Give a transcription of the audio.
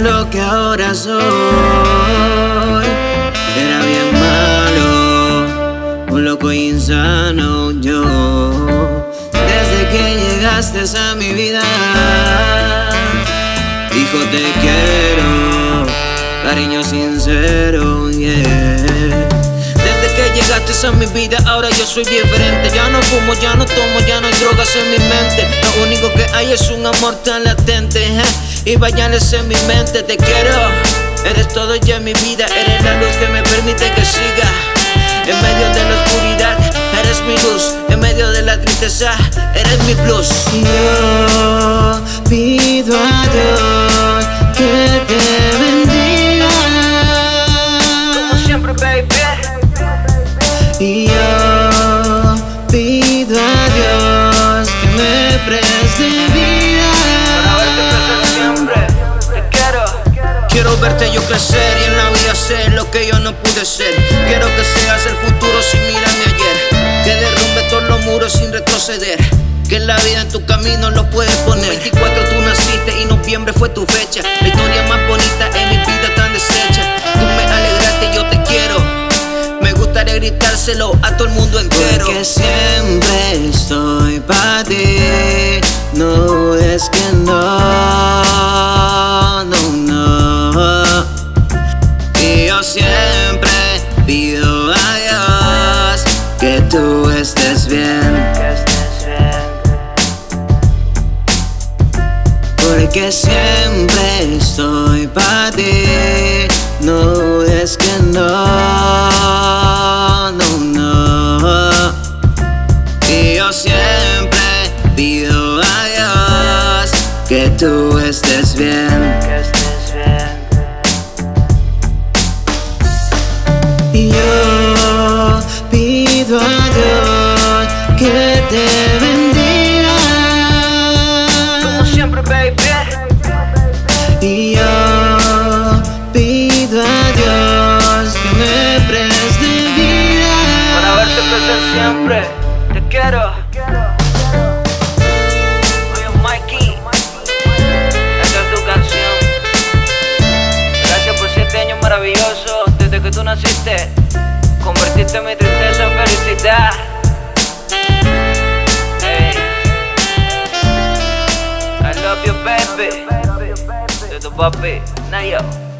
lo que ahora soy. Era bien malo, un loco insano yo. Desde que llegaste a mi vida, hijo te quiero, cariño sincero, yeah. Desde que llegaste a mi vida, ahora yo soy diferente. Ya no fumo, ya no tomo, ya no hay drogas en mi mente. Lo único que hay es un amor tan latente. ¿eh? y bañales en mi mente. Te quiero, eres todo ya en mi vida, eres la luz que me permite que siga. En medio de la oscuridad, eres mi luz. En medio de la tristeza, eres mi plus. Yo pido a Dios que te bendiga. Pude ser. Quiero que seas el futuro sin mirarme ayer. Que derrumbe todos los muros sin retroceder. Que la vida en tu camino lo puedes poner. 24 tú naciste y noviembre fue tu fecha. La historia más bonita en mi vida tan deshecha. Tú me alegraste y yo te quiero. Me gustaría gritárselo a todo el mundo entero. Porque siempre estoy para ti. Tú estés bien. Porque siempre estoy para ti. No es que no, no, no. Y yo siempre pido a Dios que tú estés bien. Pido a que te bendiga. Como siempre, baby. Y yo pido a Dios que me preste vida. Para verte crecer siempre, te quiero. Mikey, es tu canción. Gracias por siete años maravillosos desde que tú naciste. Convertiste mi die. Hey. I love you, baby. Little puppy. Now, yo.